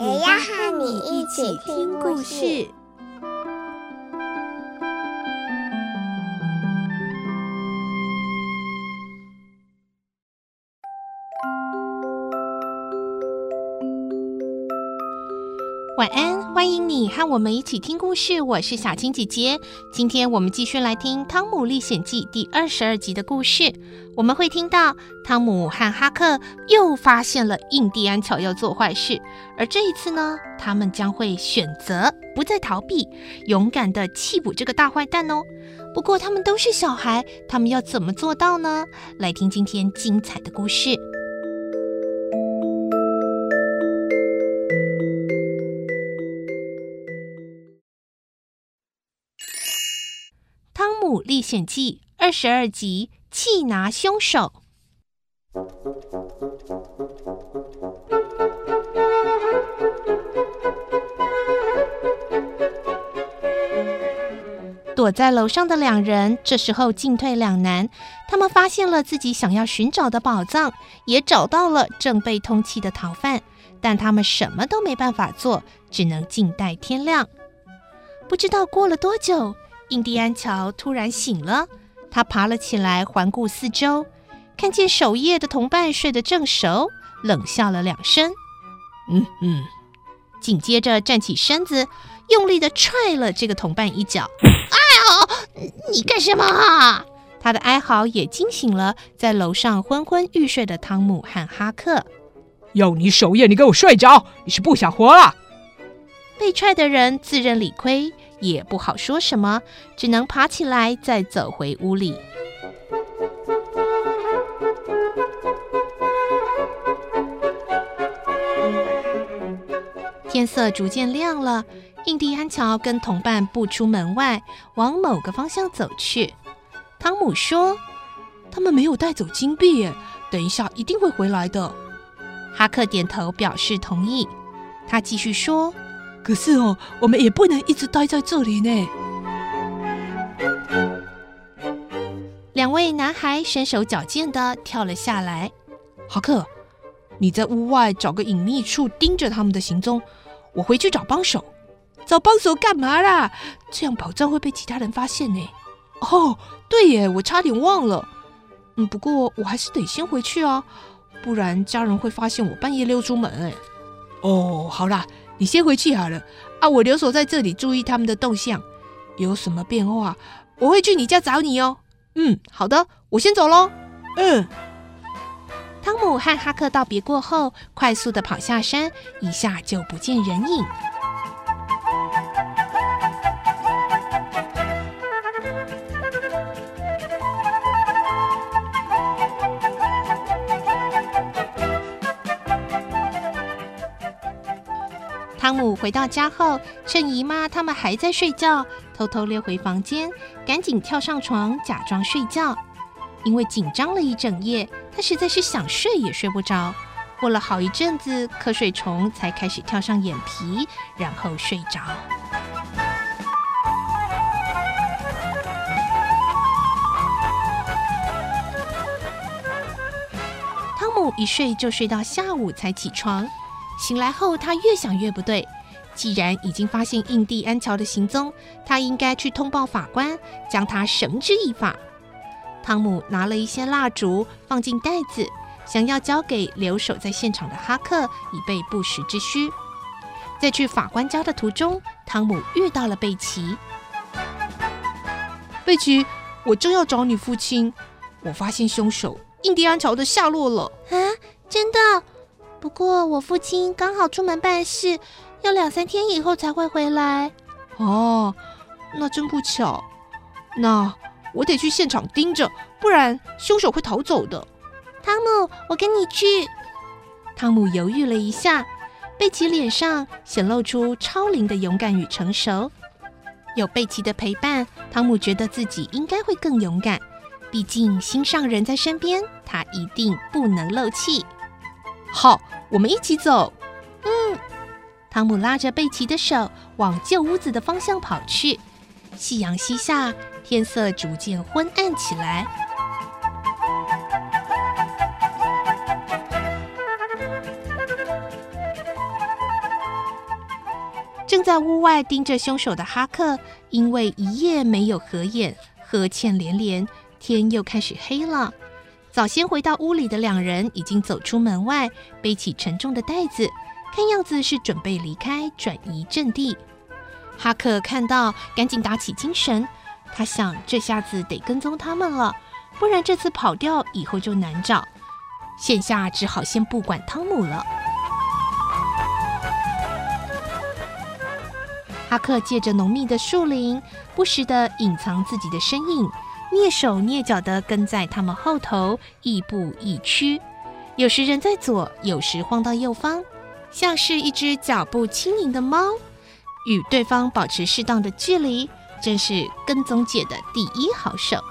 也要和你一起听故事。晚安，欢迎你和我们一起听故事。我是小青姐姐，今天我们继续来听《汤姆历险记》第二十二集的故事。我们会听到汤姆和哈克又发现了印第安乔要做坏事，而这一次呢，他们将会选择不再逃避，勇敢地缉捕这个大坏蛋哦。不过他们都是小孩，他们要怎么做到呢？来听今天精彩的故事。《历险记》二十二集：缉拿凶手。躲在楼上的两人这时候进退两难。他们发现了自己想要寻找的宝藏，也找到了正被通缉的逃犯，但他们什么都没办法做，只能静待天亮。不知道过了多久。印第安乔突然醒了，他爬了起来，环顾四周，看见守夜的同伴睡得正熟，冷笑了两声，嗯嗯，紧接着站起身子，用力地踹了这个同伴一脚。哎呦，你干什么啊？他的哀嚎也惊醒了在楼上昏昏欲睡的汤姆和哈克。要你守夜，你给我睡着，你是不想活了？被踹的人自认理亏。也不好说什么，只能爬起来再走回屋里。天色逐渐亮了，印第安乔跟同伴步出门外，往某个方向走去。汤姆说：“他们没有带走金币，等一下一定会回来的。”哈克点头表示同意。他继续说。可是哦，我们也不能一直待在这里呢。两位男孩身手矫健的跳了下来。哈克，你在屋外找个隐秘处盯着他们的行踪，我回去找帮手。找帮手干嘛啦？这样宝藏会被其他人发现呢。哦，对耶，我差点忘了。嗯，不过我还是得先回去啊，不然家人会发现我半夜溜出门哎。哦，好啦。你先回去好了啊！我留守在这里，注意他们的动向，有什么变化，我会去你家找你哦。嗯，好的，我先走喽。嗯。汤姆和哈克道别过后，快速的跑下山，一下就不见人影。回到家后，趁姨妈他们还在睡觉，偷偷溜回房间，赶紧跳上床假装睡觉。因为紧张了一整夜，他实在是想睡也睡不着。过了好一阵子，瞌睡虫才开始跳上眼皮，然后睡着。汤姆一睡就睡到下午才起床。醒来后，他越想越不对。既然已经发现印第安乔的行踪，他应该去通报法官，将他绳之以法。汤姆拿了一些蜡烛，放进袋子，想要交给留守在现场的哈克，以备不时之需。在去法官家的途中，汤姆遇到了贝奇。贝奇，我正要找你父亲，我发现凶手印第安乔的下落了。啊，真的？不过我父亲刚好出门办事，要两三天以后才会回来。哦，那真不巧。那我得去现场盯着，不然凶手会逃走的。汤姆，我跟你去。汤姆犹豫了一下，贝奇脸上显露出超龄的勇敢与成熟。有贝奇的陪伴，汤姆觉得自己应该会更勇敢。毕竟心上人在身边，他一定不能漏气。好，我们一起走。嗯，汤姆拉着贝奇的手往旧屋子的方向跑去。夕阳西下，天色逐渐昏暗起来。正在屋外盯着凶手的哈克，因为一夜没有合眼，呵欠连连。天又开始黑了。早先回到屋里的两人已经走出门外，背起沉重的袋子，看样子是准备离开，转移阵地。哈克看到，赶紧打起精神。他想，这下子得跟踪他们了，不然这次跑掉以后就难找。现下只好先不管汤姆了。哈克借着浓密的树林，不时地隐藏自己的身影，蹑手蹑脚地跟在他们后头，亦步亦趋。有时人在左，有时晃到右方，像是一只脚步轻盈的猫。与对方保持适当的距离，真是跟踪界的第一好手。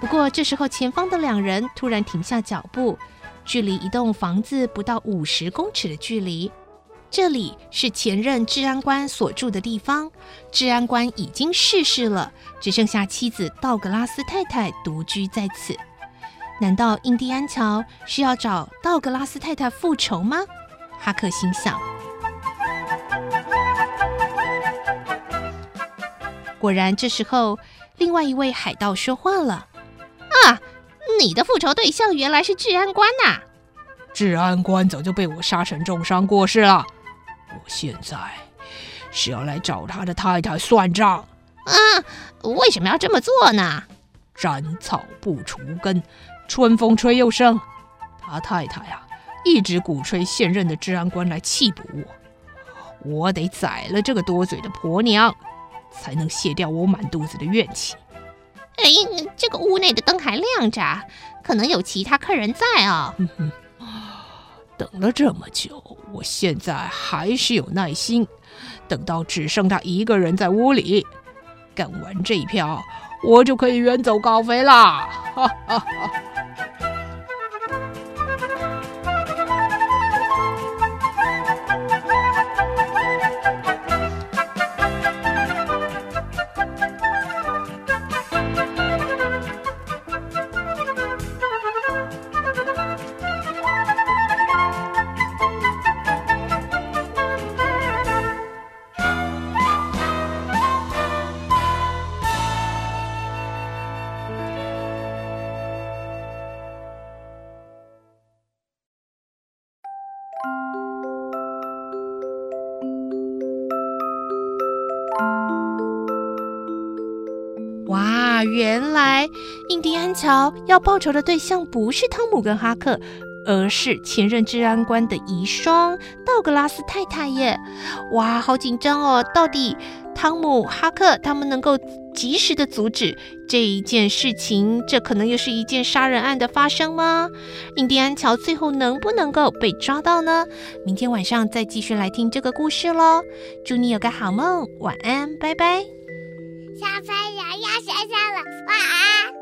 不过这时候，前方的两人突然停下脚步。距离一栋房子不到五十公尺的距离，这里是前任治安官所住的地方。治安官已经逝世了，只剩下妻子道格拉斯太太独居在此。难道印第安乔是要找道格拉斯太太复仇吗？哈克心想。果然，这时候另外一位海盗说话了：“啊！”你的复仇对象原来是治安官呐！治安官早就被我杀成重伤过世了。我现在是要来找他的太太算账。啊，为什么要这么做呢？斩草不除根，春风吹又生。他太太啊，一直鼓吹现任的治安官来气捕我。我得宰了这个多嘴的婆娘，才能卸掉我满肚子的怨气。哎，这个屋内的灯还亮着，可能有其他客人在哦。等了这么久，我现在还是有耐心，等到只剩他一个人在屋里，干完这一票，我就可以远走高飞啦！哈哈哈。原来印第安乔要报仇的对象不是汤姆跟哈克，而是前任治安官的遗孀道格拉斯太太耶！哇，好紧张哦！到底汤姆、哈克他们能够及时的阻止这一件事情？这可能又是一件杀人案的发生吗？印第安乔最后能不能够被抓到呢？明天晚上再继续来听这个故事喽！祝你有个好梦，晚安，拜拜。小朋友要睡觉了，晚安。